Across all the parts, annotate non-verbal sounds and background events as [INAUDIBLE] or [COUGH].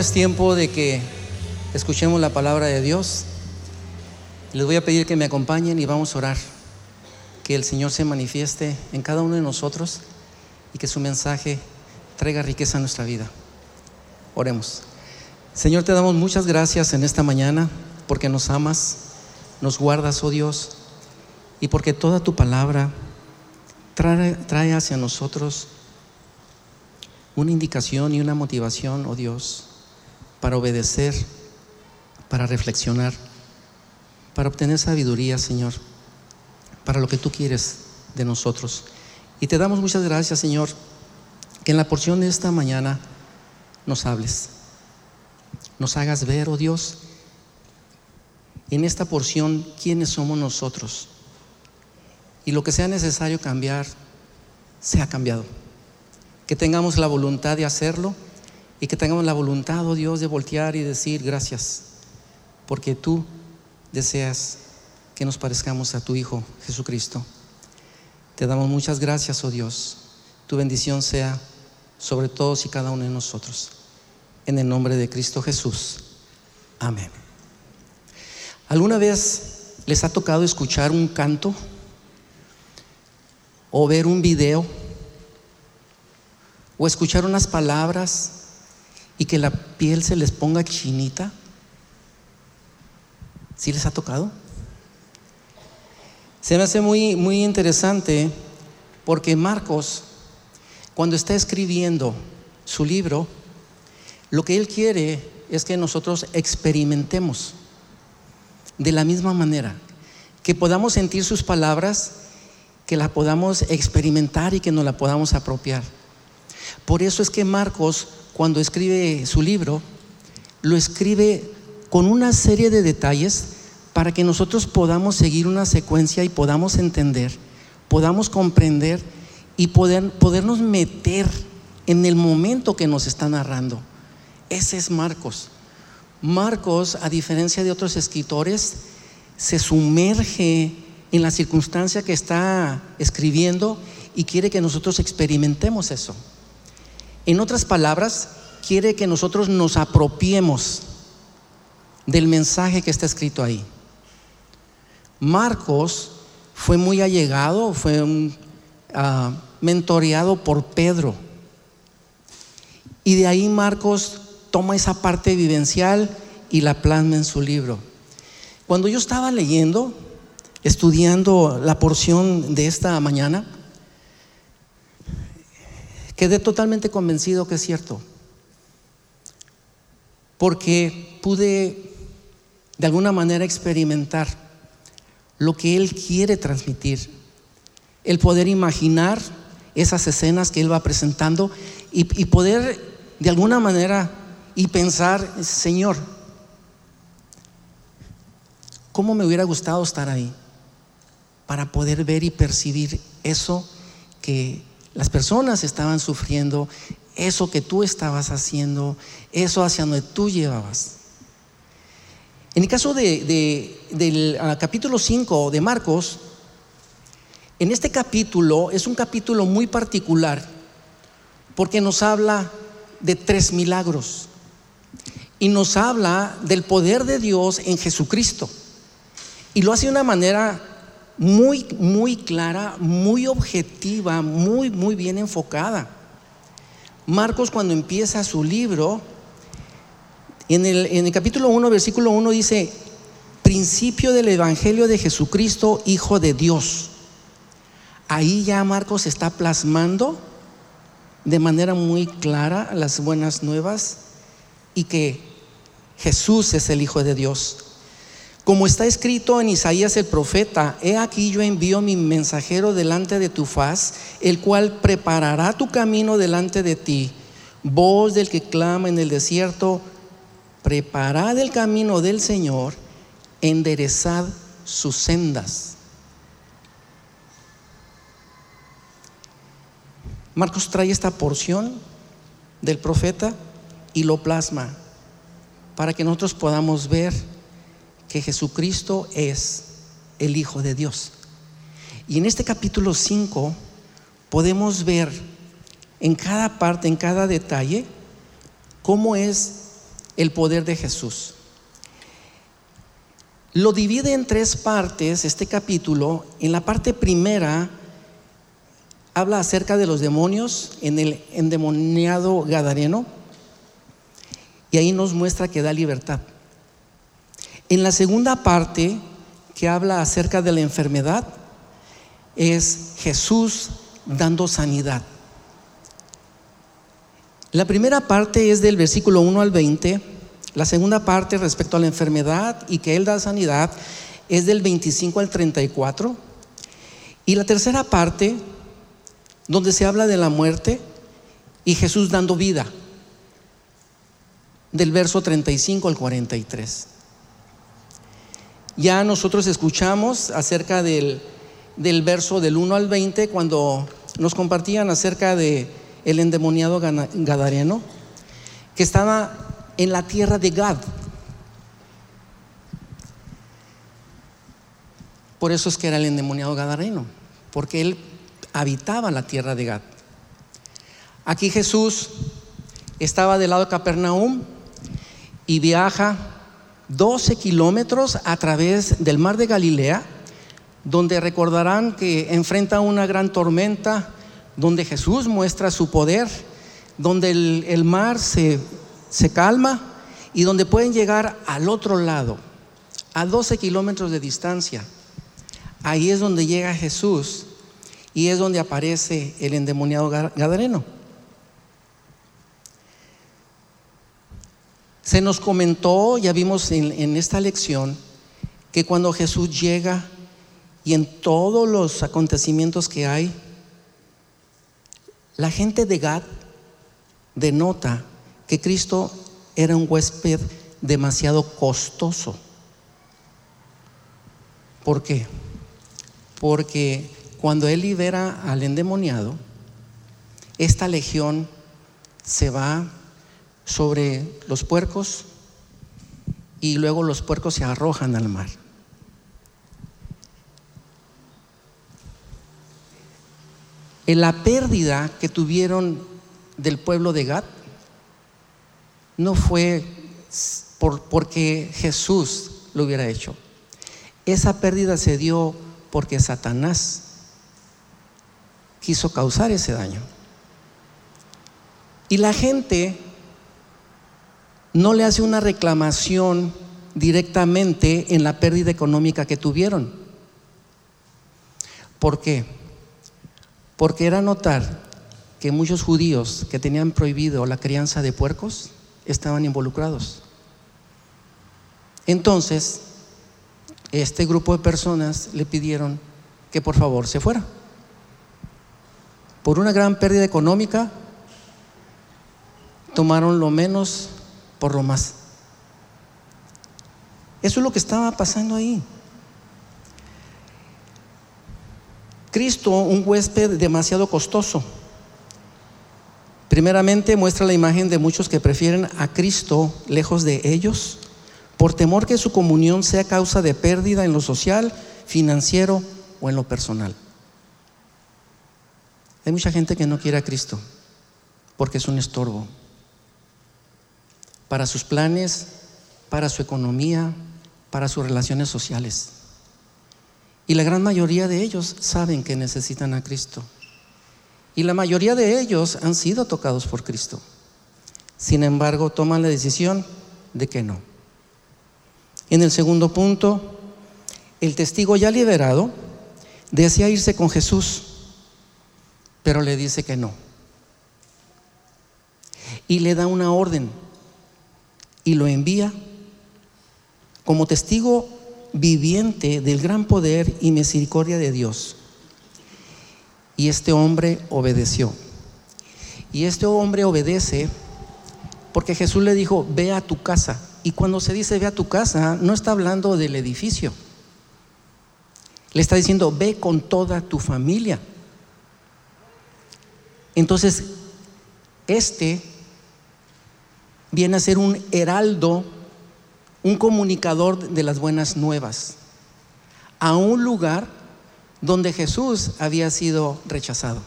Es tiempo de que escuchemos la palabra de Dios. Les voy a pedir que me acompañen y vamos a orar. Que el Señor se manifieste en cada uno de nosotros y que su mensaje traiga riqueza a nuestra vida. Oremos. Señor, te damos muchas gracias en esta mañana porque nos amas, nos guardas, oh Dios, y porque toda tu palabra trae, trae hacia nosotros una indicación y una motivación, oh Dios, para obedecer, para reflexionar, para obtener sabiduría, Señor, para lo que tú quieres de nosotros. Y te damos muchas gracias, Señor, que en la porción de esta mañana nos hables, nos hagas ver, oh Dios, en esta porción quiénes somos nosotros. Y lo que sea necesario cambiar, sea cambiado. Que tengamos la voluntad de hacerlo y que tengamos la voluntad, oh Dios, de voltear y decir gracias, porque tú deseas que nos parezcamos a tu Hijo Jesucristo. Te damos muchas gracias, oh Dios. Tu bendición sea sobre todos y cada uno de nosotros. En el nombre de Cristo Jesús. Amén. ¿Alguna vez les ha tocado escuchar un canto o ver un video o escuchar unas palabras y que la piel se les ponga chinita? ¿Sí les ha tocado? Se me hace muy, muy interesante porque Marcos, cuando está escribiendo su libro, lo que él quiere es que nosotros experimentemos de la misma manera, que podamos sentir sus palabras, que la podamos experimentar y que nos la podamos apropiar. Por eso es que Marcos cuando escribe su libro, lo escribe con una serie de detalles para que nosotros podamos seguir una secuencia y podamos entender, podamos comprender y poder, podernos meter en el momento que nos está narrando. Ese es Marcos. Marcos, a diferencia de otros escritores, se sumerge en la circunstancia que está escribiendo y quiere que nosotros experimentemos eso. En otras palabras, quiere que nosotros nos apropiemos del mensaje que está escrito ahí. Marcos fue muy allegado, fue uh, mentoreado por Pedro. Y de ahí Marcos toma esa parte vivencial y la plasma en su libro. Cuando yo estaba leyendo, estudiando la porción de esta mañana, quedé totalmente convencido que es cierto. Porque pude de alguna manera experimentar lo que Él quiere transmitir. El poder imaginar esas escenas que Él va presentando y, y poder de alguna manera y pensar, Señor, ¿cómo me hubiera gustado estar ahí? Para poder ver y percibir eso que las personas estaban sufriendo eso que tú estabas haciendo, eso hacia donde tú llevabas. En el caso del ah, capítulo 5 de Marcos, en este capítulo es un capítulo muy particular porque nos habla de tres milagros y nos habla del poder de Dios en Jesucristo. Y lo hace de una manera muy, muy clara, muy objetiva, muy, muy bien enfocada. Marcos cuando empieza su libro, en el, en el capítulo 1, versículo 1 dice, principio del Evangelio de Jesucristo, Hijo de Dios. Ahí ya Marcos está plasmando de manera muy clara las buenas nuevas y que Jesús es el Hijo de Dios. Como está escrito en Isaías el profeta, he aquí yo envío mi mensajero delante de tu faz, el cual preparará tu camino delante de ti. Voz del que clama en el desierto, preparad el camino del Señor, enderezad sus sendas. Marcos trae esta porción del profeta y lo plasma para que nosotros podamos ver que Jesucristo es el Hijo de Dios. Y en este capítulo 5 podemos ver en cada parte, en cada detalle, cómo es el poder de Jesús. Lo divide en tres partes este capítulo. En la parte primera habla acerca de los demonios en el endemoniado Gadareno y ahí nos muestra que da libertad. En la segunda parte que habla acerca de la enfermedad es Jesús dando sanidad. La primera parte es del versículo 1 al 20 la segunda parte respecto a la enfermedad y que Él da sanidad es del 25 al 34. Y la tercera parte, donde se habla de la muerte y Jesús dando vida, del verso 35 al 43. Ya nosotros escuchamos acerca del, del verso del 1 al 20 cuando nos compartían acerca de el endemoniado gadareno que estaba en la tierra de Gad. Por eso es que era el endemoniado gadareno, porque él habitaba la tierra de Gad. Aquí Jesús estaba del lado de Capernaum y viaja 12 kilómetros a través del mar de Galilea, donde recordarán que enfrenta una gran tormenta, donde Jesús muestra su poder, donde el, mar se se calma y donde pueden llegar al otro lado, a 12 kilómetros de distancia. Ahí es donde llega Jesús y es donde aparece el endemoniado Gadareno. Se nos comentó, ya vimos en, esta lección, que cuando Jesús llega y en todos los acontecimientos que hay, la gente de Gad denota que Cristo era un huésped demasiado costoso. ¿Por qué? Porque cuando Él libera al endemoniado, esta legión se va sobre los puercos y luego los puercos se arrojan al mar. En la pérdida que tuvieron del pueblo de Gad no fue por, porque Jesús lo hubiera hecho. Esa pérdida se dio porque Satanás quiso causar ese daño. Y la gente no le hace una reclamación directamente en la pérdida económica que tuvieron. ¿Por qué? Porque era notar que muchos judíos que tenían prohibido la crianza de puercos, estaban involucrados. Entonces, este grupo de personas le pidieron que por favor se fuera. Por una gran pérdida económica, tomaron lo menos por lo más. Eso es lo que estaba pasando ahí. Cristo, un huésped demasiado costoso. Primeramente muestra la imagen de muchos que prefieren a Cristo lejos de ellos por temor que su comunión sea causa de pérdida en lo social, financiero o en lo personal. Hay mucha gente que no quiere a Cristo porque es un estorbo para sus planes, para su economía, para sus relaciones sociales. Y la gran mayoría de ellos saben que necesitan a Cristo. Y la mayoría de ellos han sido tocados por Cristo. Sin embargo, toman la decisión de que no. En el segundo punto, el testigo ya liberado desea irse con Jesús, pero le dice que no. Y le da una orden y lo envía como testigo viviente del gran poder y misericordia de Dios. Y este hombre obedeció. Y este hombre obedece porque Jesús le dijo, ve a tu casa. Y cuando se dice ve a tu casa, no está hablando del edificio. Le está diciendo, ve con toda tu familia. Entonces, este viene a ser un heraldo, un comunicador de las buenas nuevas, a un lugar donde Jesús había sido rechazado.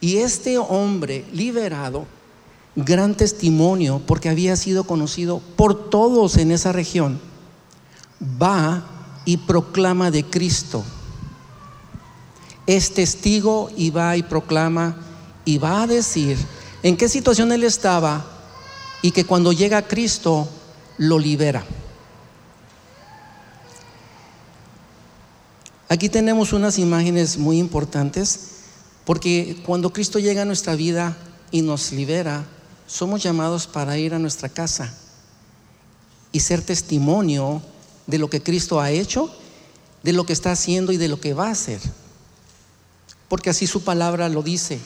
Y este hombre liberado gran testimonio porque había sido conocido por todos en esa región, va y proclama de Cristo. Es testigo y va y proclama y va a decir en qué situación él estaba y que cuando llega Cristo lo libera. Aquí tenemos unas imágenes muy importantes porque cuando Cristo llega a nuestra vida y nos libera, somos llamados para ir a nuestra casa y ser testimonio de lo que Cristo ha hecho, de lo que está haciendo y de lo que va a hacer. Porque así su palabra lo dice.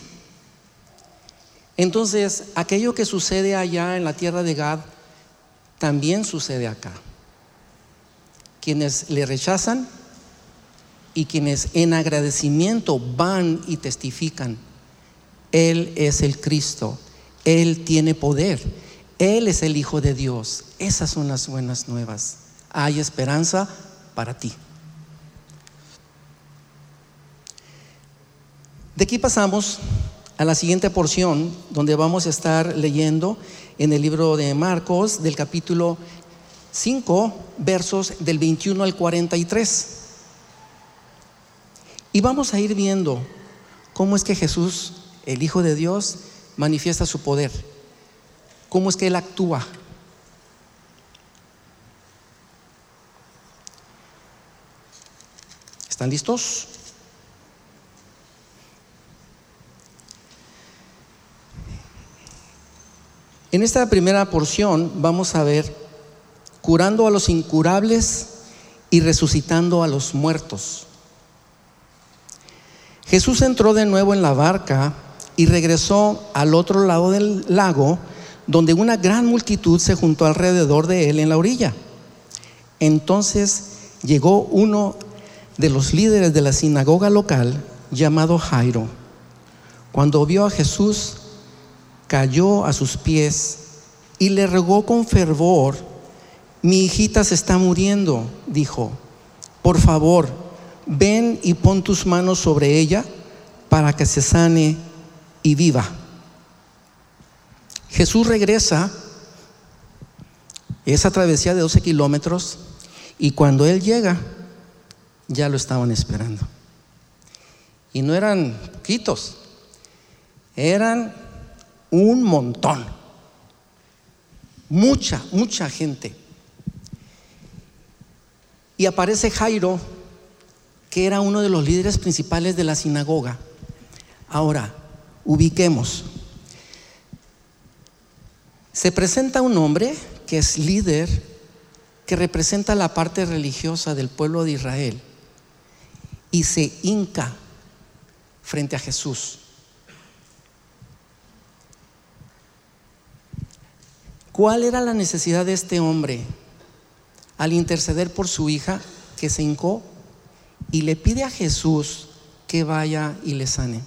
Entonces, aquello que sucede allá en la tierra de Gad, también sucede acá. Quienes le rechazan y quienes en agradecimiento van y testifican, Él es el Cristo, Él tiene poder, Él es el Hijo de Dios. Esas son las buenas nuevas. Hay esperanza para ti. De aquí pasamos a la siguiente porción donde vamos a estar leyendo en el libro de Marcos del capítulo 5 versos del 21 al 43. Y vamos a ir viendo cómo es que Jesús, el Hijo de Dios, manifiesta su poder, cómo es que Él actúa. ¿Están listos? En esta primera porción vamos a ver curando a los incurables y resucitando a los muertos. Jesús entró de nuevo en la barca y regresó al otro lado del lago, donde una gran multitud se juntó alrededor de él en la orilla. Entonces llegó uno de los líderes de la sinagoga local, llamado Jairo. Cuando vio a Jesús, cayó a sus pies y le rogó con fervor, mi hijita se está muriendo, dijo, por favor, ven y pon tus manos sobre ella para que se sane y viva. Jesús regresa esa travesía de 12 kilómetros y cuando Él llega, ya lo estaban esperando. Y no eran poquitos, eran un montón. Mucha, mucha gente. Y aparece Jairo, que era uno de los líderes principales de la sinagoga. Ahora, ubiquemos. Se presenta un hombre que es líder, que representa la parte religiosa del pueblo de Israel, y se hinca frente a Jesús. ¿Cuál era la necesidad de este hombre al interceder por su hija que se hincó y le pide a Jesús que vaya y le sane?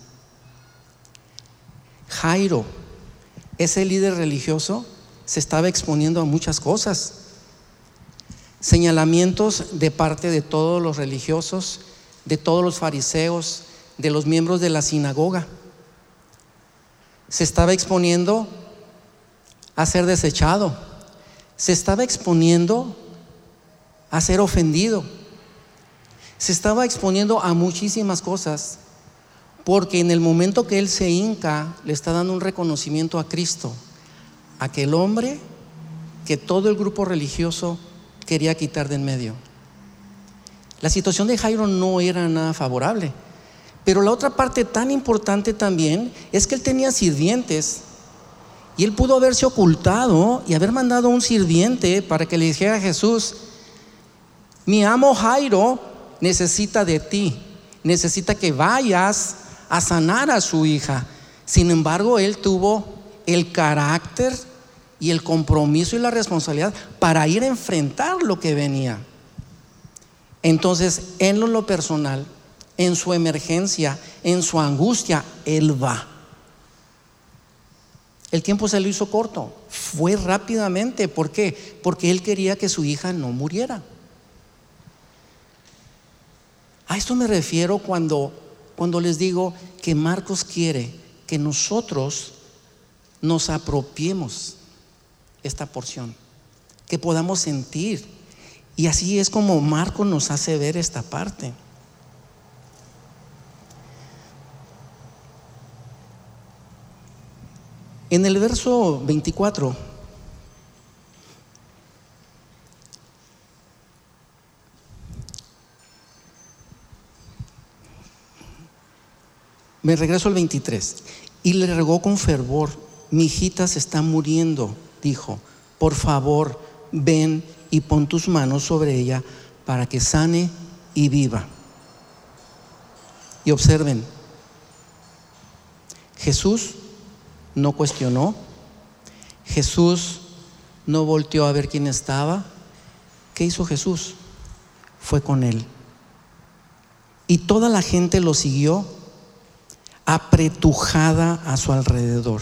Jairo, ese líder religioso, se estaba exponiendo a muchas cosas. Señalamientos de parte de todos los religiosos, de todos los fariseos, de los miembros de la sinagoga. Se estaba exponiendo a ser desechado. Se estaba exponiendo a ser ofendido. Se estaba exponiendo a muchísimas cosas porque en el momento que él se hinca le está dando un reconocimiento a Cristo, aquel hombre que todo el grupo religioso quería quitar de en medio. La situación de Jairo no era nada favorable, pero la otra parte tan importante también es que él tenía sirvientes y él pudo haberse ocultado y haber mandado un sirviente para que le dijera a Jesús, mi amo Jairo necesita de ti, necesita que vayas a sanar a su hija. Sin embargo, él tuvo el carácter y el compromiso y la responsabilidad para ir a enfrentar lo que venía. Entonces, en lo personal, en su emergencia, en su angustia, él va. El tiempo se lo hizo corto, fue rápidamente. ¿Por qué? Porque él quería que su hija no muriera. A esto me refiero cuando, cuando les digo que Marcos quiere que nosotros nos apropiemos esta porción, que podamos sentir. Y así es como Marco nos hace ver esta parte. En el verso 24, me regreso al 23, y le regó con fervor, mi hijita se está muriendo, dijo, por favor, ven y pon tus manos sobre ella para que sane y viva. Y observen, Jesús no cuestionó, Jesús no volteó a ver quién estaba. ¿Qué hizo Jesús? Fue con él. Y toda la gente lo siguió apretujada a su alrededor.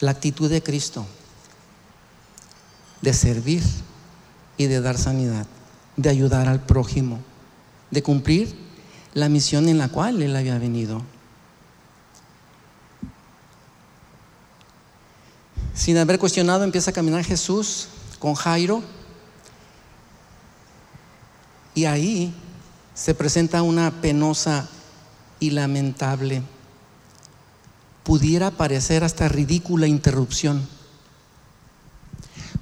La actitud de Cristo de servir y de dar sanidad, de ayudar al prójimo, de cumplir la misión en la cual Él había venido. Sin haber cuestionado, empieza a caminar Jesús con Jairo. Y ahí se presenta una penosa y lamentable, pudiera parecer hasta ridícula interrupción.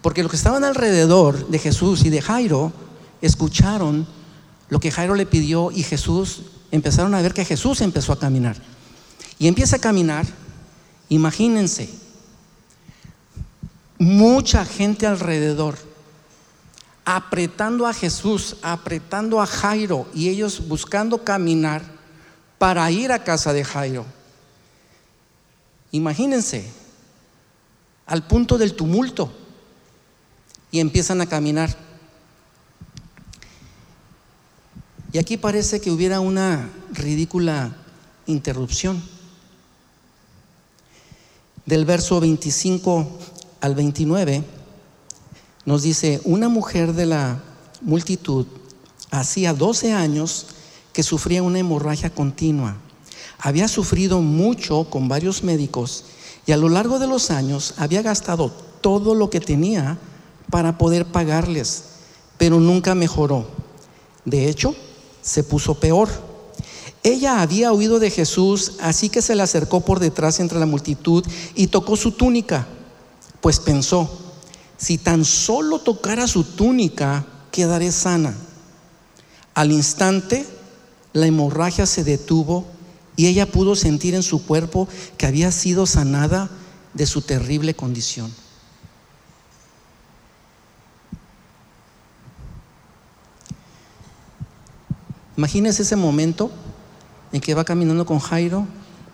Porque los que estaban alrededor de Jesús y de Jairo escucharon lo que Jairo le pidió y Jesús empezaron a ver que Jesús empezó a caminar. Y empieza a caminar, imagínense, mucha gente alrededor, apretando a Jesús, apretando a Jairo y ellos buscando caminar para ir a casa de Jairo. Imagínense, al punto del tumulto, y empiezan a caminar. Y aquí parece que hubiera una ridícula interrupción. Del verso 25 al 29 nos dice, una mujer de la multitud hacía 12 años que sufría una hemorragia continua. Había sufrido mucho con varios médicos y a lo largo de los años había gastado todo lo que tenía para poder pagarles, pero nunca mejoró. De hecho, se puso peor. Ella había oído de Jesús, así que se le acercó por detrás entre la multitud y tocó su túnica pues pensó, si tan solo tocara su túnica, quedaré sana. Al instante, la hemorragia se detuvo y ella pudo sentir en su cuerpo que había sido sanada de su terrible condición. Imagínese ese momento en que va caminando con Jairo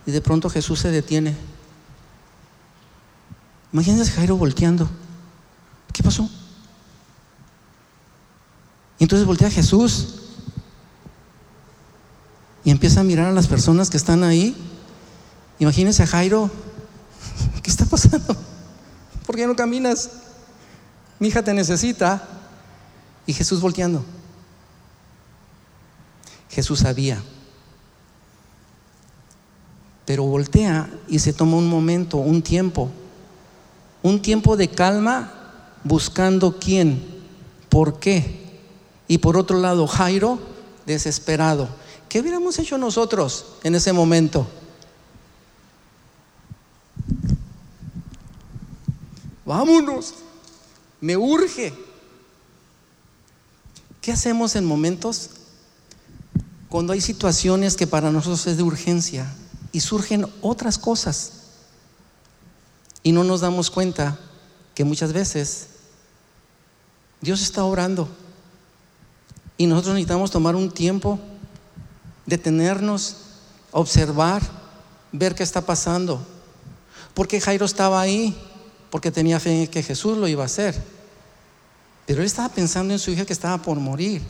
y de pronto Jesús se detiene. Imagínense a Jairo volteando. ¿Qué pasó? Y entonces voltea a Jesús y empieza a mirar a las personas que están ahí. Imagínense a Jairo. [LAUGHS] ¿Qué está pasando? ¿Por qué no caminas? Mi hija te necesita. Y Jesús volteando. Jesús sabía. Pero voltea y se toma un momento, un tiempo un tiempo de calma buscando quién, por qué. Y por otro lado, Jairo desesperado. ¿Qué hubiéramos hecho nosotros en ese momento? Vámonos, me urge. ¿Qué hacemos en momentos cuando hay situaciones que para nosotros es de urgencia y surgen otras cosas? Y no nos damos cuenta que muchas veces Dios está obrando. Y nosotros necesitamos tomar un tiempo, detenernos, observar, ver qué está pasando. Porque Jairo estaba ahí, porque tenía fe en que Jesús lo iba a hacer. Pero él estaba pensando en su hija que estaba por morir.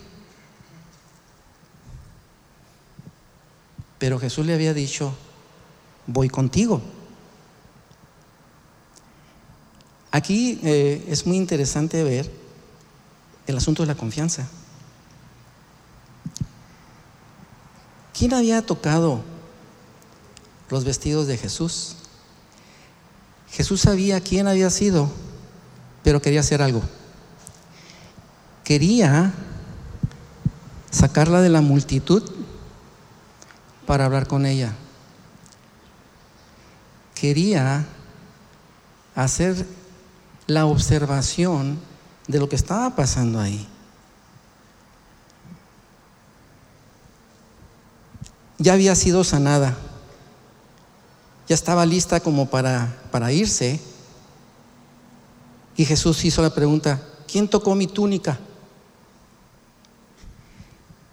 Pero Jesús le había dicho, voy contigo. Aquí eh, es muy interesante ver el asunto de la confianza. ¿Quién había tocado los vestidos de Jesús. Jesús sabía quién había sido, pero quería hacer algo. Quería sacarla de la multitud para hablar con ella. Quería hacer la observación de lo que estaba pasando ahí. Ya había sido sanada, ya estaba lista como para, para irse. Y Jesús hizo la pregunta, ¿quién tocó mi túnica?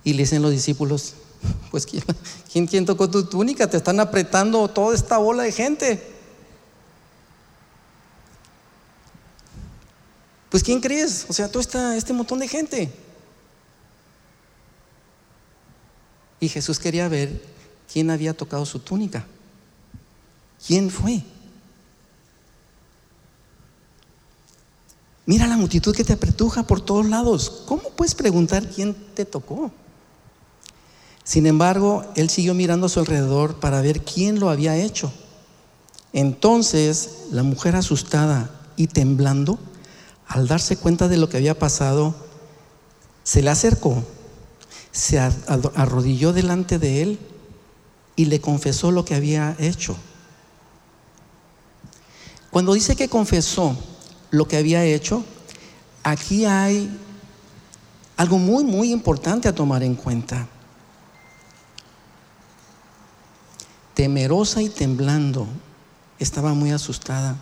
Y le dicen los discípulos, [LAUGHS] pues ¿quién, ¿quién, tocó tu túnica? Te están apretando toda esta bola de gente. Pues ¿quién crees? O sea, todo esta, este montón de gente. Y Jesús quería ver quién había tocado su túnica. ¿Quién fue? Mira la multitud que te apretuja por todos lados. ¿Cómo puedes preguntar quién te tocó? Sin embargo, él siguió mirando a su alrededor para ver quién lo había hecho. Entonces, la mujer asustada y temblando al darse cuenta de lo que había pasado, se le acercó, se arrodilló delante de él y le confesó lo que había hecho. Cuando dice que confesó lo que había hecho, aquí hay algo muy, muy importante a tomar en cuenta. Temerosa y temblando, estaba muy asustada.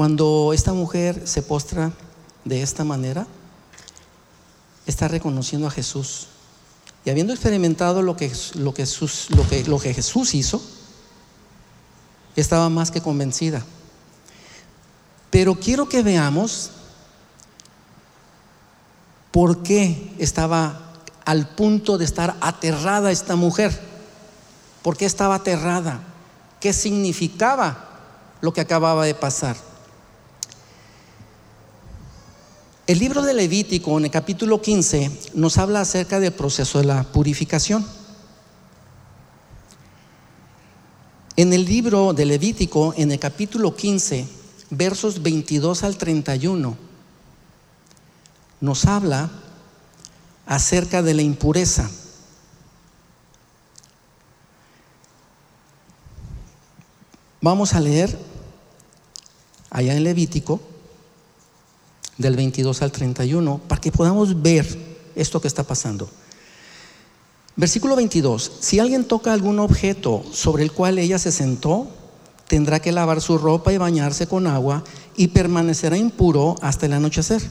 Cuando esta mujer se postra de esta manera, está reconociendo a Jesús. Y habiendo experimentado lo que, lo que, que, lo que Jesús hizo, estaba más que convencida. Pero quiero que veamos por qué estaba al punto de estar aterrada esta mujer. ¿Por qué estaba aterrada? ¿Qué significaba lo que acababa de pasar? El libro de Levítico, en el capítulo 15, nos habla acerca del proceso de la purificación. En el libro de Levítico, en el capítulo 15, versos 22 al 31, nos habla acerca de la impureza. Vamos a leer allá en Levítico del 22 al 31 para que podamos ver esto que está pasando. Versículo 22. Si alguien toca algún objeto sobre el cual ella se sentó, tendrá que lavar su ropa y bañarse con agua y permanecerá impuro hasta el anochecer.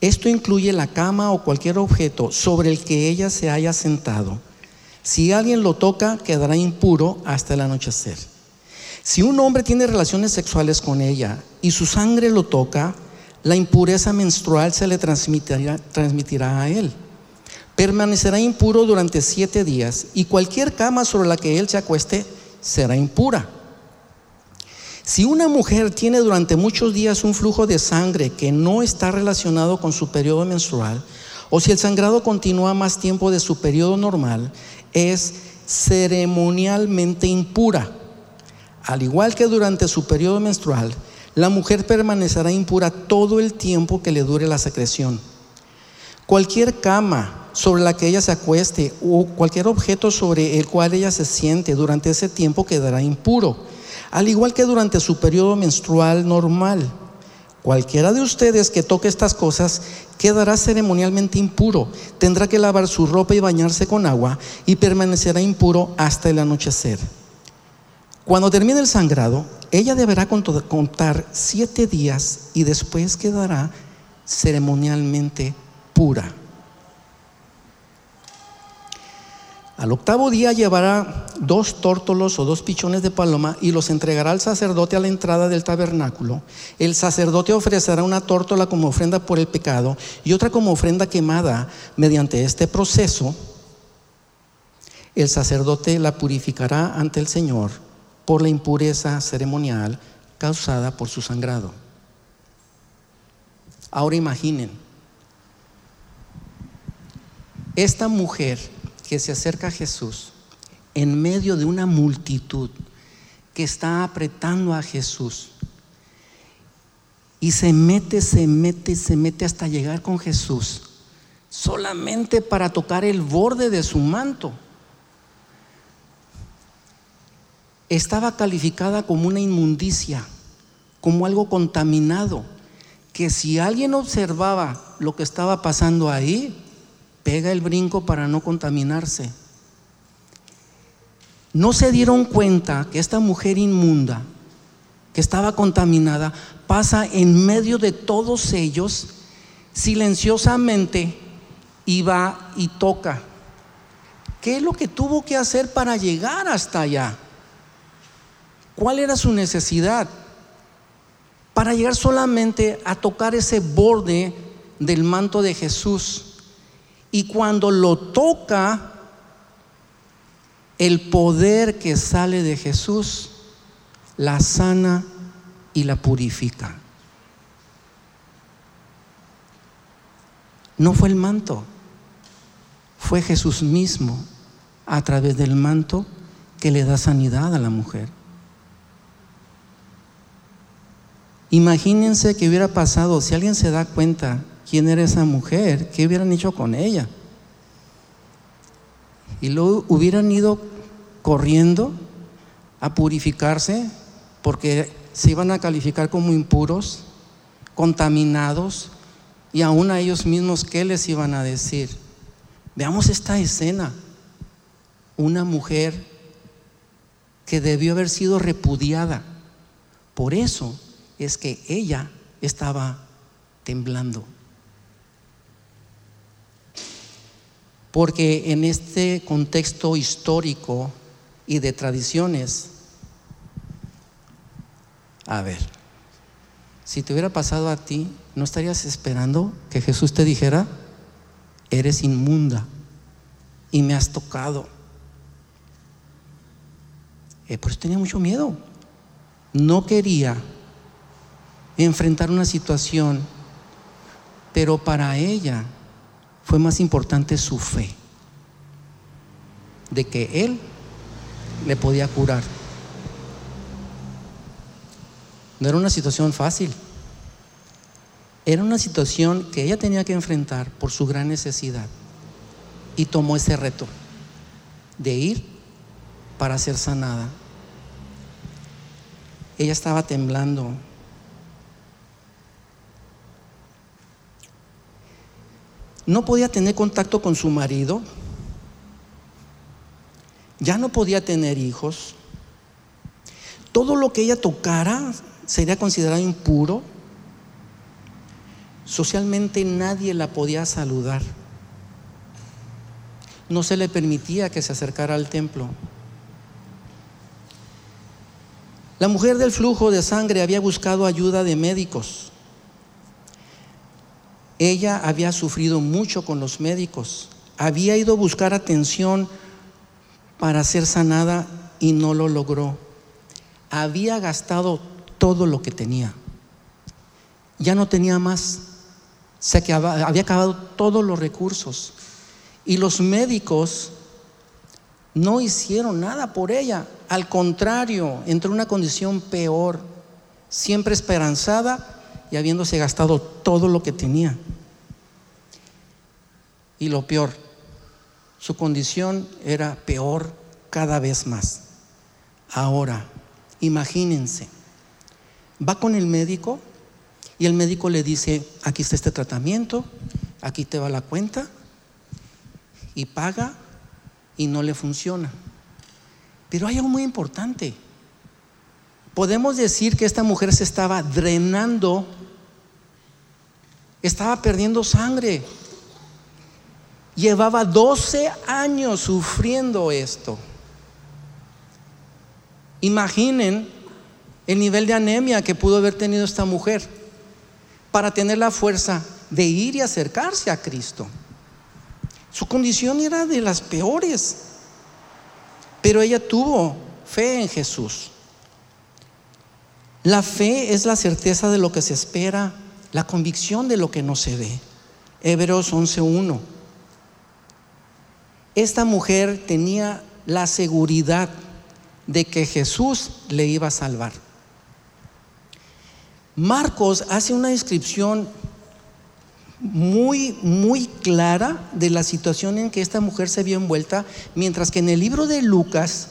Esto incluye la cama o cualquier objeto sobre el que ella se haya sentado. Si alguien lo toca, quedará impuro hasta el anochecer. Si un hombre tiene relaciones sexuales con ella y su sangre lo toca, la impureza menstrual se le transmitirá, a él. Permanecerá impuro durante siete días y cualquier cama sobre la que él se acueste será impura. Si una mujer tiene durante muchos días un flujo de sangre que no está relacionado con su periodo menstrual, o si el sangrado continúa más tiempo de su periodo normal, es ceremonialmente impura. Al igual que durante su periodo menstrual, la mujer permanecerá impura todo el tiempo que le dure la secreción. Cualquier cama sobre la que ella se acueste o cualquier objeto sobre el cual ella se siente durante ese tiempo quedará impuro, al igual que durante su periodo menstrual normal. Cualquiera de ustedes que toque estas cosas quedará ceremonialmente impuro, tendrá que lavar su ropa y bañarse con agua y permanecerá impuro hasta el anochecer. Cuando termine el sangrado, ella deberá contar siete días y después quedará ceremonialmente pura. Al octavo día llevará dos tórtolos o dos pichones de paloma y los entregará al sacerdote a la entrada del tabernáculo. El sacerdote ofrecerá una tórtola como ofrenda por el pecado y otra como ofrenda quemada. Mediante este proceso, el sacerdote la purificará ante el Señor por la impureza ceremonial causada por su sangrado. Ahora imaginen, esta mujer que se acerca a Jesús en medio de una multitud que está apretando a Jesús. Y se mete, se mete, se mete hasta llegar con Jesús, solamente para tocar el borde de su manto. Estaba calificada como una inmundicia, como algo contaminado, que si alguien observaba lo que estaba pasando ahí, pega el brinco para no contaminarse no se dieron cuenta que esta mujer inmunda, que estaba contaminada, pasa en medio de todos ellos, silenciosamente, y va y toca. ¿Qué es lo que tuvo que hacer para llegar hasta allá? ¿Cuál era su necesidad? Para llegar solamente a tocar ese borde del manto de Jesús. Y cuando lo toca, el poder que sale de Jesús la sana y la purifica. No fue el manto, fue Jesús mismo a través del manto que le da sanidad a la mujer. Imagínense que hubiera pasado, si alguien se da cuenta quién era esa mujer, ¿qué hubieran hecho con ella? Y luego hubieran ido corriendo a purificarse porque se iban a calificar como impuros, contaminados, y aún a ellos mismos, ¿qué les iban a decir? Veamos esta escena. Una mujer que debió haber sido repudiada. Por eso es que ella estaba temblando. Porque en este contexto histórico y de tradiciones. A ver, si te hubiera pasado a ti, ¿no estarías esperando que Jesús te dijera, eres inmunda y me has tocado? Eh, por eso tenía mucho miedo. No quería enfrentar una situación, pero para ella fue más importante su fe de que Él le podía curar. No era una situación fácil. Era una situación que ella tenía que enfrentar por su gran necesidad. Y tomó ese reto de ir para ser sanada. Ella estaba temblando. No podía tener contacto con su marido ya no podía tener hijos, todo lo que ella tocara sería considerado impuro, socialmente nadie la podía saludar, no se le permitía que se acercara al templo. La mujer del flujo de sangre había buscado ayuda de médicos. Ella había sufrido mucho con los médicos. Había ido a buscar atención para ser sanada y no lo logró. Había gastado todo lo que tenía. Ya no tenía más. Se había acabado todos los recursos. Y los médicos no hicieron nada por ella. Al contrario, entró en una condición peor, siempre esperanzada y habiéndose gastado todo lo que tenía. Y lo peor, su condición era peor cada vez más. Ahora, imagínense, va con el médico y el médico le dice, aquí está este tratamiento, aquí te va la cuenta y paga y no le funciona. Pero hay algo muy importante. Podemos decir que esta mujer se estaba drenando, estaba perdiendo sangre. Llevaba 12 años sufriendo esto. Imaginen el nivel de anemia que pudo haber tenido esta mujer para tener la fuerza de ir y acercarse a Cristo. Su condición era de las peores, pero ella tuvo fe en Jesús. La fe es la certeza de lo que se espera, la convicción de lo que no se ve. Hebreos 11.1. Esta mujer tenía la seguridad de que Jesús le iba a salvar. Marcos hace una descripción muy, muy clara de la situación en que esta mujer se vio envuelta, mientras que en el libro de Lucas,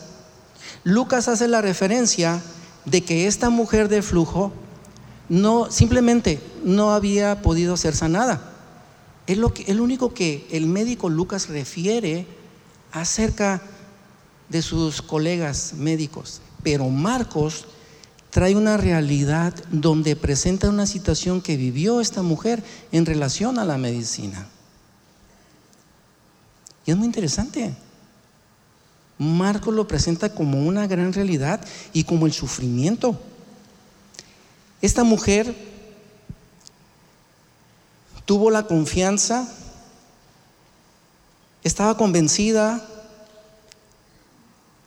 Lucas hace la referencia de que esta mujer de flujo no simplemente no había podido ser sanada. Es lo, que, único que el médico Lucas refiere acerca de sus colegas médicos. Pero Marcos trae una realidad donde presenta una situación que vivió esta mujer en relación a la medicina. Y es muy interesante. Marcos lo presenta como una gran realidad y como el sufrimiento. Esta mujer tuvo la confianza, estaba convencida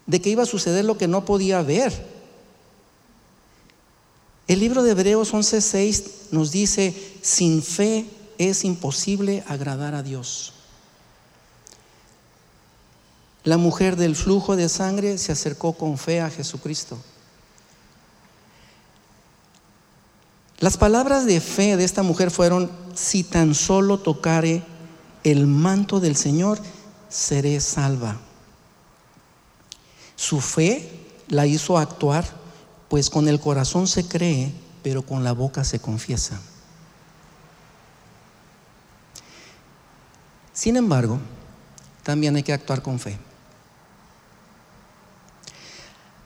de que iba a suceder lo que no podía ver. El libro de Hebreos 11:6 nos dice, sin fe es imposible agradar a Dios. La mujer del flujo de sangre se acercó con fe a Jesucristo. Las palabras de fe de esta mujer fueron, si tan solo tocare el manto del Señor, seré salva. Su fe la hizo actuar, pues con el corazón se cree, pero con la boca se confiesa. Sin embargo, también hay que actuar con fe.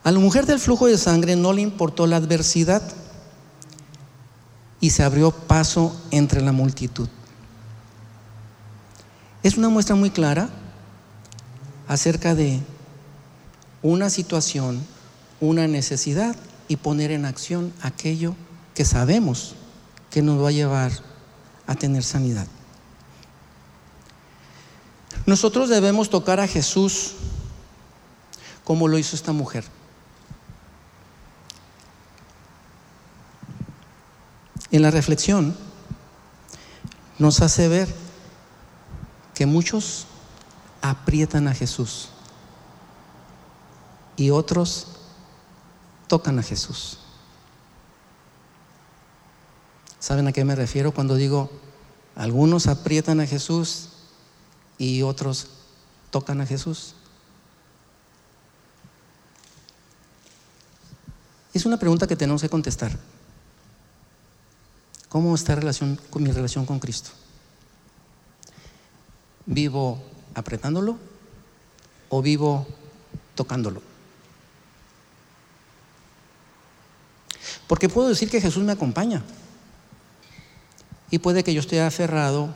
A la mujer del flujo de sangre no le importó la adversidad y se abrió paso entre la multitud. Es una muestra muy clara acerca de una situación, una necesidad y poner en acción aquello que sabemos que nos va a llevar a tener sanidad. Nosotros debemos tocar a Jesús como lo hizo esta mujer. En la reflexión nos hace ver que muchos aprietan a Jesús y otros tocan a Jesús. ¿Saben a qué me refiero cuando digo algunos aprietan a Jesús y otros tocan a Jesús? Es una pregunta que tenemos que contestar. ¿Cómo está mi relación con Cristo? ¿Vivo apretándolo o vivo tocándolo? Porque puedo decir que Jesús me acompaña. Y puede que yo esté aferrado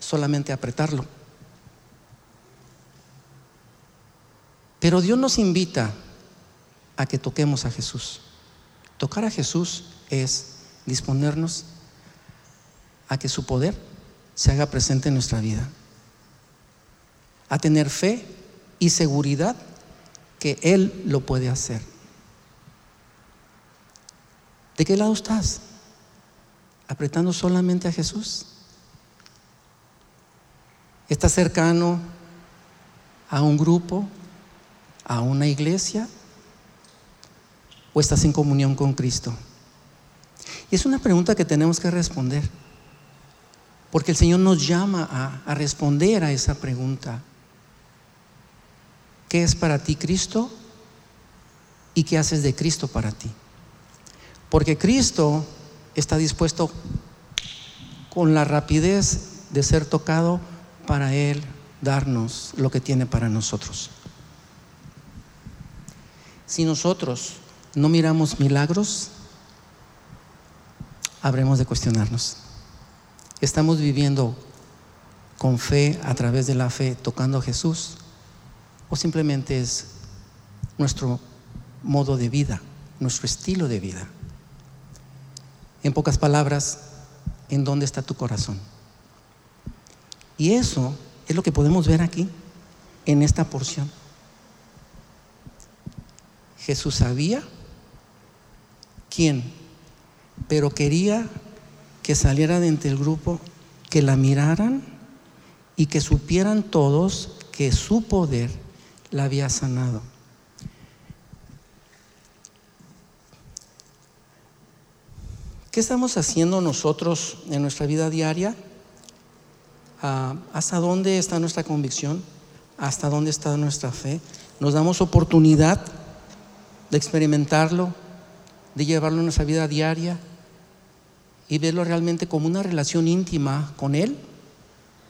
solamente a apretarlo. Pero Dios nos invita a que toquemos a Jesús. Tocar a Jesús es disponernos a que su poder se haga presente en nuestra vida. A tener fe y seguridad que Él lo puede hacer. ¿De qué lado estás? ¿Apretando solamente a Jesús? ¿Estás cercano a un grupo, a una iglesia? ¿O estás en comunión con Cristo? Y es una pregunta que tenemos que responder. Porque el Señor nos llama a, responder a esa pregunta. ¿Qué es para ti Cristo? ¿Y qué haces de Cristo para ti? Porque Cristo está dispuesto con la rapidez de ser tocado para Él darnos lo que tiene para nosotros. Si nosotros no miramos milagros, habremos de cuestionarnos. ¿Estamos viviendo con fe, a través de la fe, tocando a Jesús? ¿O simplemente es nuestro modo de vida, nuestro estilo de vida? En pocas palabras, ¿en dónde está tu corazón? Y eso es lo que podemos ver aquí, en esta porción. Jesús sabía quién, pero quería que saliera de entre el grupo, que la miraran y que supieran todos que su poder la había sanado. ¿Qué estamos haciendo nosotros en nuestra vida diaria? Ah, ¿Hasta dónde está nuestra convicción? ¿Hasta dónde está nuestra fe? ¿Nos damos oportunidad de experimentarlo, de llevarlo en nuestra vida diaria y verlo realmente como una relación íntima con Él?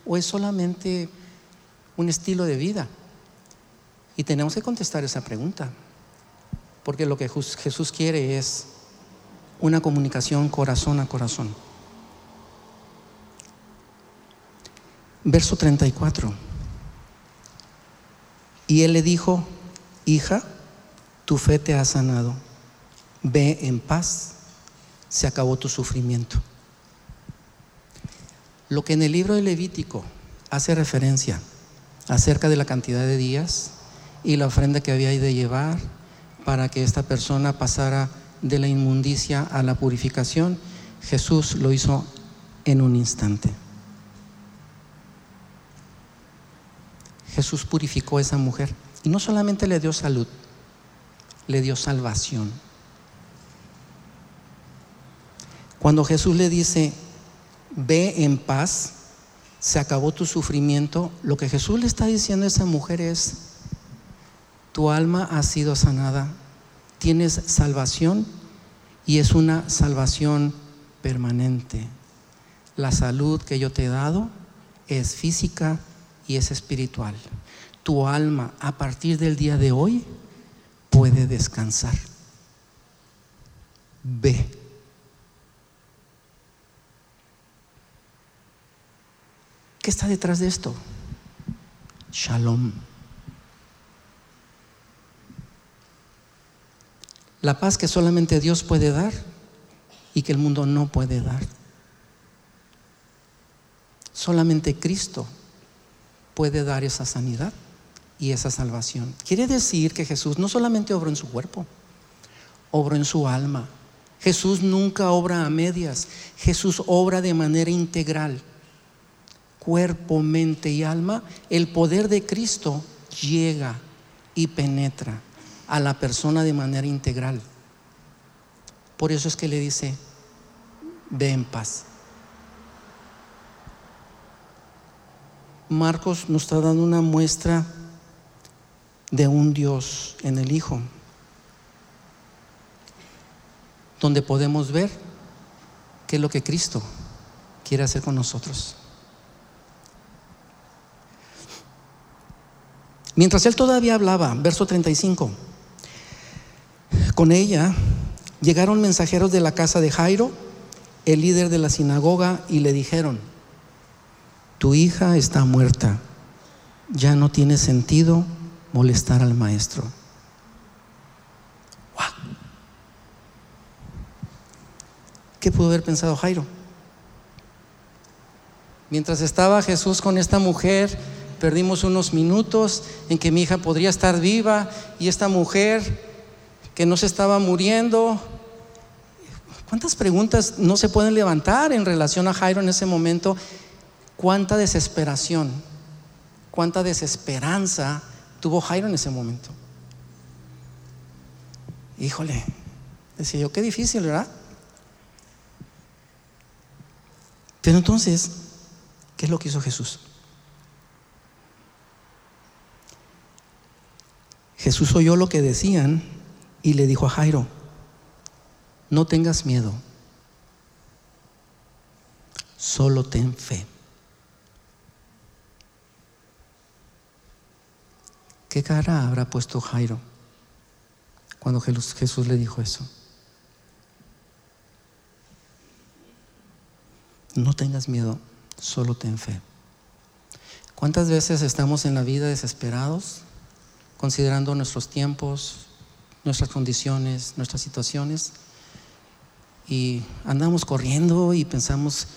¿O es solamente un estilo de vida? Y tenemos que contestar esa pregunta, porque lo que Jesús quiere es una comunicación corazón a corazón. Verso 34. Y él le dijo, hija, tu fe te ha sanado, ve en paz, se acabó tu sufrimiento. Lo que en el libro de Levítico hace referencia acerca de la cantidad de días y la ofrenda que había de llevar para que esta persona pasara de la inmundicia a la purificación, Jesús lo hizo en un instante. Jesús purificó a esa mujer y no solamente le dio salud, le dio salvación. Cuando Jesús le dice, ve en paz, se acabó tu sufrimiento, lo que Jesús le está diciendo a esa mujer es, tu alma ha sido sanada, tienes salvación y es una salvación permanente. La salud que yo te he dado es física y es espiritual. Tu alma a partir del día de hoy puede descansar. Ve. ¿Qué está detrás de esto? Shalom. La paz que solamente Dios puede dar y que el mundo no puede dar. Solamente Cristo puede dar esa sanidad y esa salvación. Quiere decir que Jesús no solamente obró en su cuerpo, obró en su alma. Jesús nunca obra a medias, Jesús obra de manera integral. Cuerpo, mente y alma, el poder de Cristo llega y penetra a la persona de manera integral. Por eso es que le dice, ve en paz. Marcos nos está dando una muestra de un Dios en el Hijo, donde podemos ver qué es lo que Cristo quiere hacer con nosotros. Mientras él todavía hablaba, verso 35, con ella llegaron mensajeros de la casa de Jairo, el líder de la sinagoga, y le dijeron, tu hija está muerta, ya no tiene sentido molestar al maestro. ¿Qué pudo haber pensado Jairo? Mientras estaba Jesús con esta mujer, perdimos unos minutos en que mi hija podría estar viva y esta mujer que no se estaba muriendo. ¿Cuántas preguntas no se pueden levantar en relación a Jairo en ese momento? ¿Cuánta desesperación, cuánta desesperanza tuvo Jairo en ese momento? Híjole, decía yo, qué difícil, ¿verdad? Pero entonces, ¿qué es lo que hizo Jesús? Jesús oyó lo que decían y le dijo a Jairo, no tengas miedo, solo ten fe. ¿Qué cara habrá puesto Jairo cuando Jesús le dijo eso? No tengas miedo, solo ten fe. ¿Cuántas veces estamos en la vida desesperados? Considerando nuestros tiempos, nuestras condiciones, nuestras situaciones. Y andamos corriendo y pensamos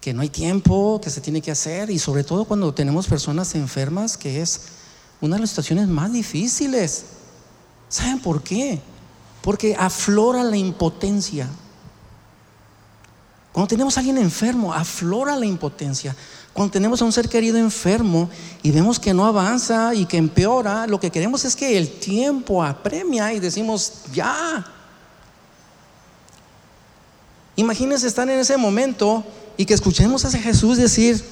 que no hay tiempo, que se tiene que hacer. Y sobre todo cuando tenemos personas enfermas, que es una de las situaciones más difíciles. ¿Saben por qué? Porque aflora la impotencia. Cuando tenemos a alguien enfermo, aflora la impotencia. Cuando tenemos a un ser querido enfermo y vemos que no avanza y que empeora, lo que queremos es que el tiempo apremia y decimos, ya. Imagínense estar en ese momento y que escuchemos a Jesús decir,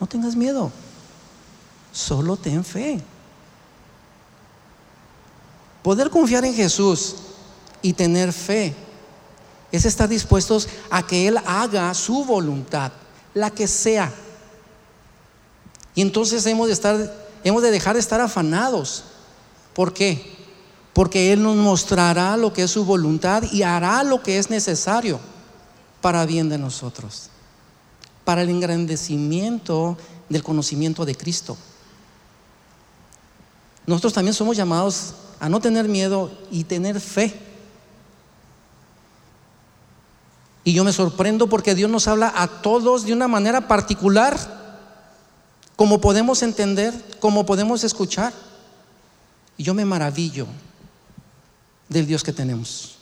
no tengas miedo, solo ten fe. Poder confiar en Jesús y tener fe es estar dispuestos a que Él haga su voluntad, la que sea. Y entonces hemos de estar, hemos de dejar de estar afanados. ¿Por qué? Porque Él nos mostrará lo que es su voluntad y hará lo que es necesario para bien de nosotros, para el engrandecimiento del conocimiento de Cristo. Nosotros también somos llamados a no tener miedo y tener fe. Y yo me sorprendo porque Dios nos habla a todos de una manera particular como podemos entender, como podemos escuchar. Y yo me maravillo del Dios que tenemos.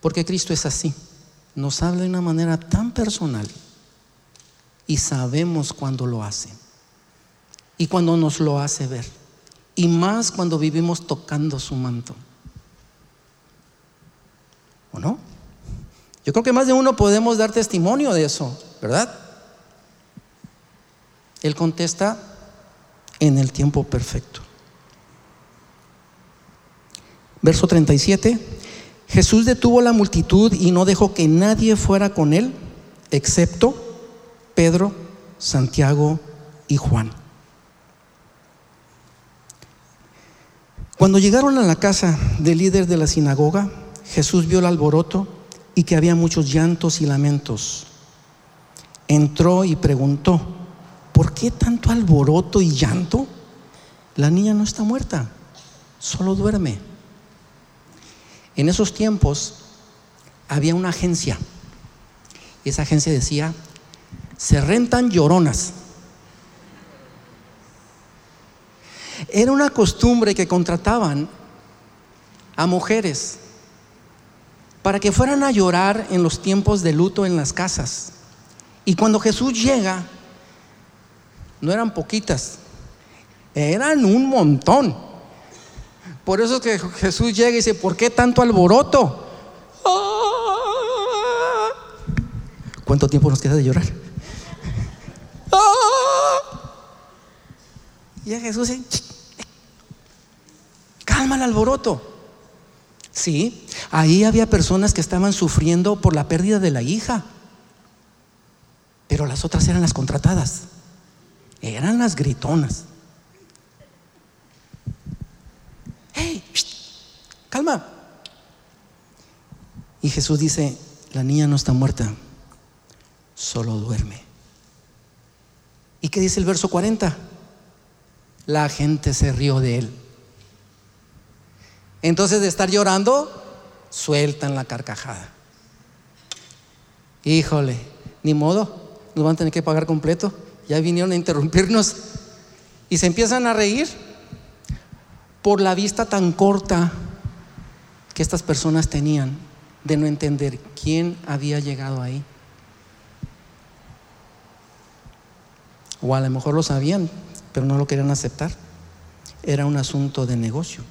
Porque Cristo es así. Nos habla de una manera tan personal y sabemos cuando lo hace y cuando nos lo hace ver. Y más cuando vivimos tocando su manto. ¿O no? Yo creo que más de uno podemos dar testimonio de eso, ¿verdad? Él contesta en el tiempo perfecto. Verso 37. Jesús detuvo la multitud y no dejó que nadie fuera con él, excepto Pedro, Santiago y Juan. Cuando llegaron a la casa del líder de la sinagoga, Jesús vio el alboroto y que había muchos llantos y lamentos. Entró y preguntó, ¿por qué tanto alboroto y llanto? La niña no está muerta, solo duerme. En esos tiempos había una agencia. Esa agencia decía, se rentan lloronas. Era una costumbre que contrataban a mujeres para que fueran a llorar en los tiempos de luto en las casas. Y cuando Jesús llega, no eran poquitas, eran un montón. Por eso que Jesús llega y dice, ¿por qué tanto alboroto? Ah. ¿Cuánto tiempo nos queda de llorar? Ah. Y a Jesús dice, calma el alboroto. Sí, ahí había personas que estaban sufriendo por la pérdida de la hija, pero las otras eran las contratadas eran las gritonas. ¡Hey! calma. Y Jesús dice, la niña no está muerta, solo duerme. ¿Y qué dice el verso 40? La gente se rió de él. Entonces de estar llorando, sueltan la carcajada. Híjole, ni modo, nos van a tener que pagar completo ya vinieron a interrumpirnos y se empiezan a reír por la vista tan corta que estas personas tenían de no entender quién había llegado ahí. O a lo mejor lo sabían, pero no lo querían aceptar. Era un asunto de negocio.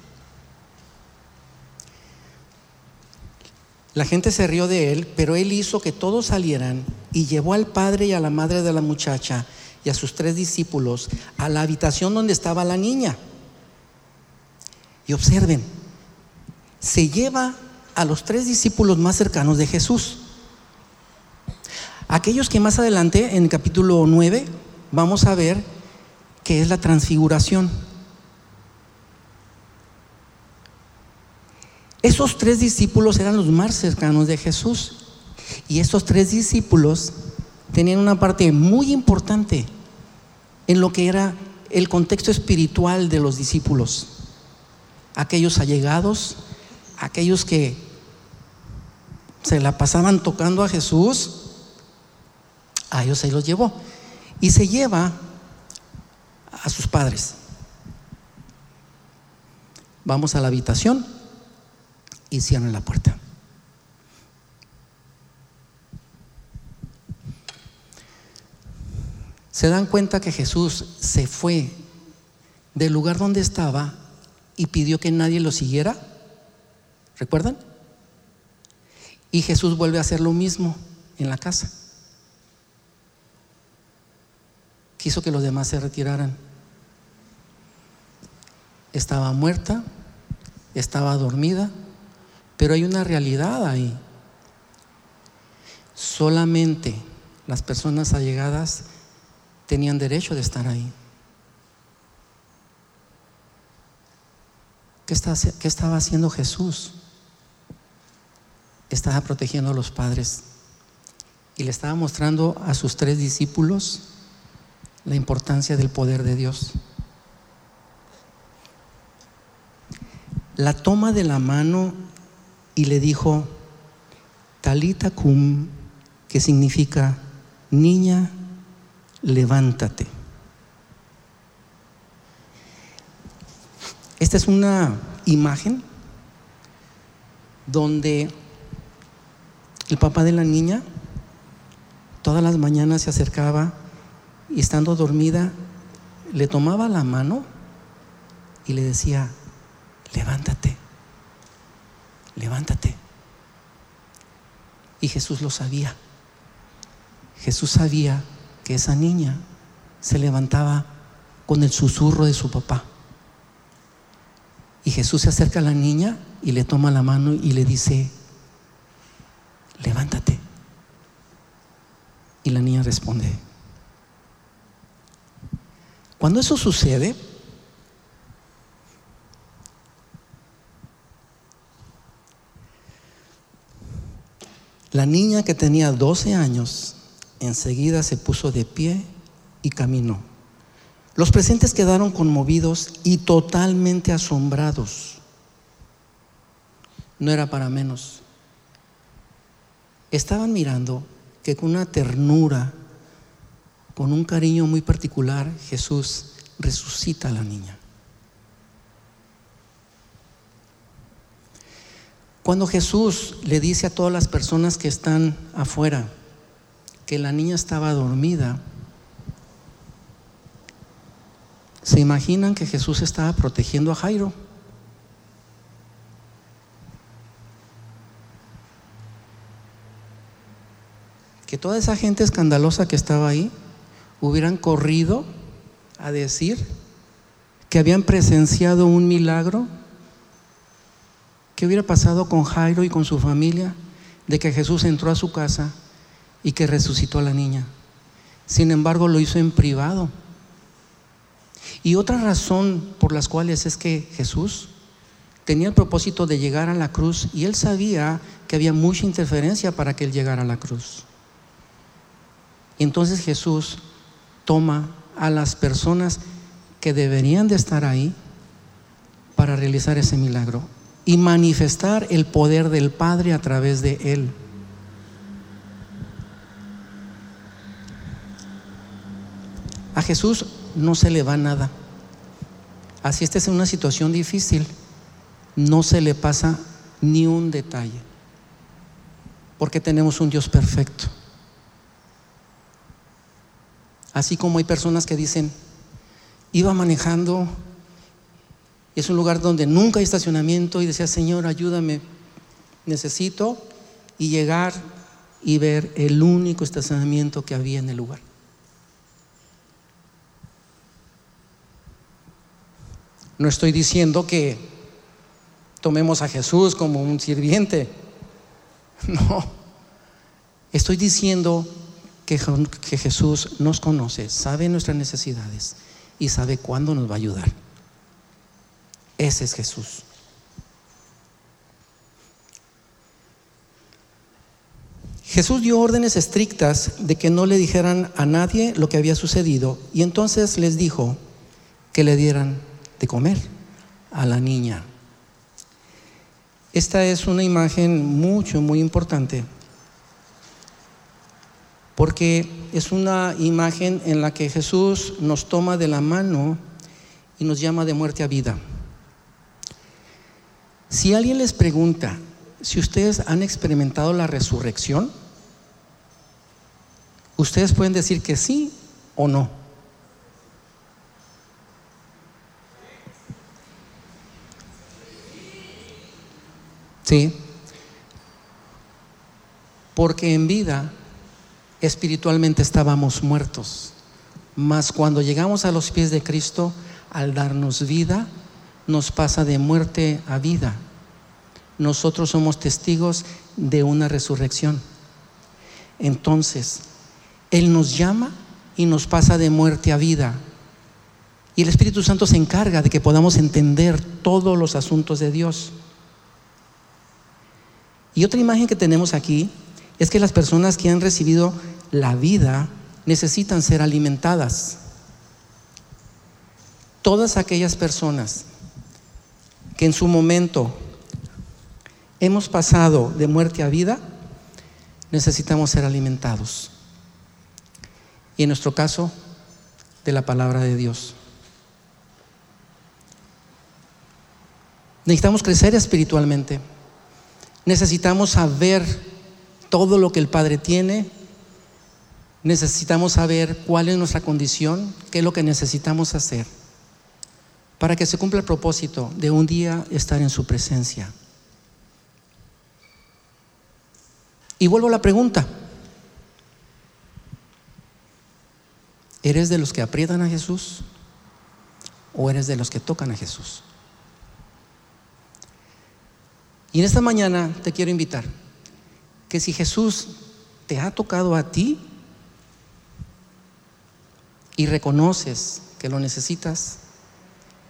La gente se rió de él, pero él hizo que todos salieran y llevó al padre y a la madre de la muchacha y a sus tres discípulos a la habitación donde estaba la niña. Y observen, se lleva a los tres discípulos más cercanos de Jesús. Aquellos que más adelante, en el capítulo 9, vamos a ver que es la transfiguración. Esos tres discípulos eran los más cercanos de Jesús. Y esos tres discípulos tenían una parte muy importante en lo que era el contexto espiritual de los discípulos. Aquellos allegados, aquellos que se la pasaban tocando a Jesús, a ellos se los llevó. Y se lleva a sus padres. Vamos a la habitación y cierran la puerta. Se dan cuenta que Jesús se fue del lugar donde estaba y pidió que nadie lo siguiera. ¿Recuerdan? Y Jesús vuelve a hacer lo mismo en la casa. Quiso que los demás se retiraran. Estaba muerta, estaba dormida, pero hay una realidad ahí. Solamente las personas allegadas tenían derecho de estar ahí. ¿Qué, estaba haciendo Jesús? Estaba protegiendo a los padres y le estaba mostrando a sus tres discípulos la importancia del poder de Dios. La toma de la mano y le dijo, Talita cum, que significa, niña, levántate. Esta es una imagen donde el papá de la niña todas las mañanas se acercaba y estando dormida le tomaba la mano y le decía, levántate, levántate. Y Jesús lo sabía. Jesús sabía que esa niña se levantaba con el susurro de su papá. Y Jesús se acerca a la niña y le toma la mano y le dice, levántate. Y la niña responde. Cuando eso sucede, la niña que tenía 12 años enseguida se puso de pie y caminó. Los presentes quedaron conmovidos y totalmente asombrados. No era para menos. Estaban mirando que con una ternura, con un cariño muy particular, Jesús resucita a la niña. Cuando Jesús le dice a todas las personas que están afuera, que la niña estaba dormida, ¿se imaginan que Jesús estaba protegiendo a Jairo? Que toda esa gente escandalosa que estaba ahí hubieran corrido a decir que habían presenciado un milagro. ¿Qué hubiera pasado con Jairo y con su familia de que Jesús entró a su casa y que resucitó a la niña. Sin embargo, lo hizo en privado. Y otra razón por las cuales es que Jesús tenía el propósito de llegar a la cruz y él sabía que había mucha interferencia para que él llegara a la cruz. Entonces Jesús toma a las personas que deberían de estar ahí para realizar ese milagro y manifestar el poder del Padre a través de él. A Jesús no se le va nada. Así estés en una situación difícil, no se le pasa ni un detalle. Porque tenemos un Dios perfecto. Así como hay personas que dicen, iba manejando, es un lugar donde nunca hay estacionamiento y decía, Señor, ayúdame, necesito y llegar y ver el único estacionamiento que había en el lugar. No estoy diciendo que tomemos a Jesús como un sirviente. [LAUGHS] No. Estoy diciendo que, que, Jesús nos conoce, sabe nuestras necesidades y sabe cuándo nos va a ayudar. Ese es Jesús. Jesús dio órdenes estrictas de que no le dijeran a nadie lo que había sucedido y entonces les dijo que le dieran de comer a la niña. Esta es una imagen mucho, muy importante, porque es una imagen en la que Jesús nos toma de la mano y nos llama de muerte a vida. Si alguien les pregunta si ustedes han experimentado la resurrección, ustedes pueden decir que sí o no? Sí. Porque en vida espiritualmente estábamos muertos. Mas cuando llegamos a los pies de Cristo, al darnos vida, nos pasa de muerte a vida. Nosotros somos testigos de una resurrección. Entonces, Él nos llama y nos pasa de muerte a vida. Y el Espíritu Santo se encarga de que podamos entender todos los asuntos de Dios. Y otra imagen que tenemos aquí es que las personas que han recibido la vida necesitan ser alimentadas. Todas aquellas personas que en su momento hemos pasado de muerte a vida, necesitamos ser alimentados. Y en nuestro caso, de la palabra de Dios. Necesitamos crecer espiritualmente. Necesitamos saber todo lo que el Padre tiene. Necesitamos saber cuál es nuestra condición, qué es lo que necesitamos hacer para que se cumpla el propósito de un día estar en su presencia. Y vuelvo a la pregunta. ¿Eres de los que aprietan a Jesús o eres de los que tocan a Jesús? Y en esta mañana te quiero invitar que si Jesús te ha tocado a ti y reconoces que lo necesitas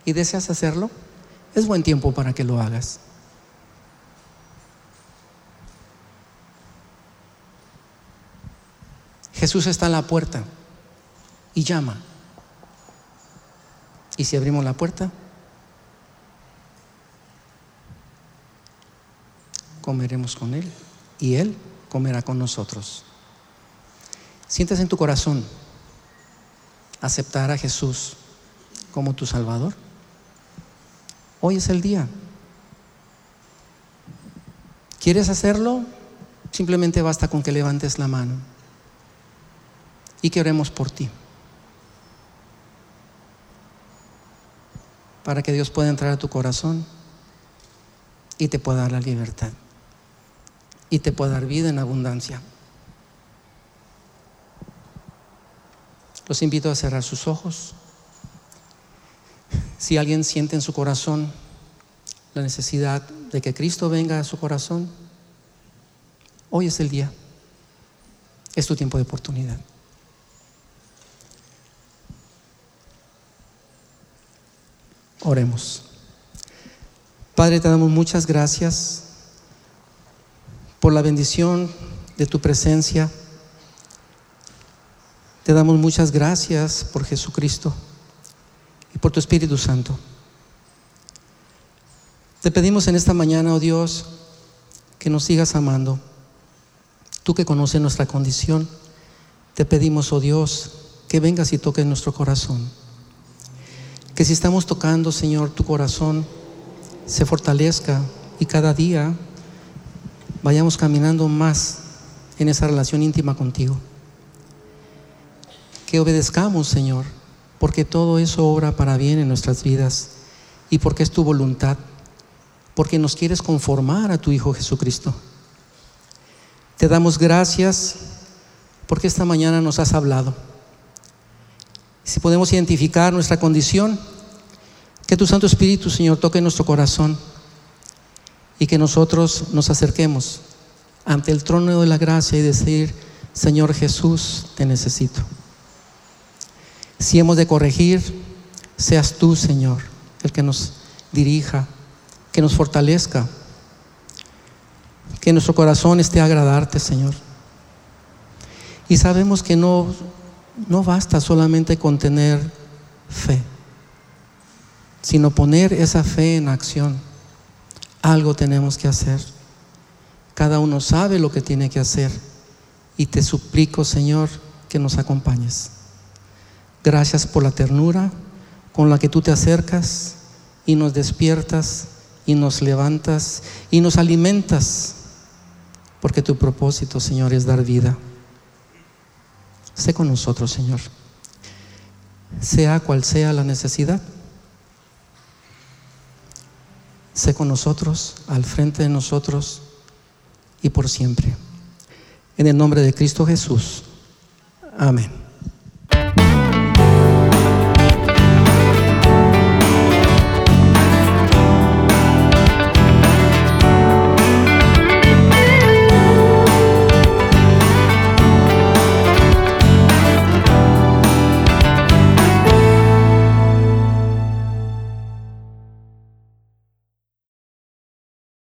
y deseas hacerlo, es buen tiempo para que lo hagas. Jesús está en la puerta y llama. Y si abrimos la puerta, comeremos con Él y Él comerá con nosotros. Sientes en tu corazón aceptar a Jesús como tu Salvador. Hoy es el día. ¿Quieres hacerlo? Simplemente basta con que levantes la mano y que oremos por ti. Para que Dios pueda entrar a tu corazón y te pueda dar la libertad y te pueda dar vida en abundancia. Los invito a cerrar sus ojos. Si alguien siente en su corazón la necesidad de que Cristo venga a su corazón, hoy es el día. Es tu tiempo de oportunidad. Oremos. Padre, te damos muchas gracias por la bendición de tu presencia. Te damos muchas gracias por Jesucristo por tu Espíritu Santo. Te pedimos en esta mañana, oh Dios, que nos sigas amando. Tú que conoces nuestra condición, te pedimos, oh Dios, que vengas y toques nuestro corazón. Que si estamos tocando, Señor, tu corazón, se fortalezca y cada día vayamos caminando más en esa relación íntima contigo. Que obedezcamos, Señor, porque todo eso obra para bien en nuestras vidas y porque es tu voluntad, porque nos quieres conformar a tu Hijo Jesucristo. Te damos gracias porque esta mañana nos has hablado. Si podemos identificar nuestra condición, que tu Santo Espíritu, Señor, toque nuestro corazón y que nosotros nos acerquemos ante el trono de la gracia y decir, Señor Jesús, te necesito. Si hemos de corregir, seas tú, Señor, el que nos dirija, que nos fortalezca, que nuestro corazón esté a agradarte, Señor. Y sabemos que no, no basta solamente con tener fe, sino poner esa fe en acción algo tenemos que hacer. Cada uno sabe lo que tiene que hacer. Y te suplico, Señor, que nos acompañes. Gracias por la ternura con la que tú te acercas y nos despiertas y nos levantas y nos alimentas. Porque tu propósito, Señor, es dar vida. Sé con nosotros, Señor. sea cual sea la necesidad. Sé con nosotros, al frente de nosotros y por siempre. En el nombre de Cristo Jesús. Amén.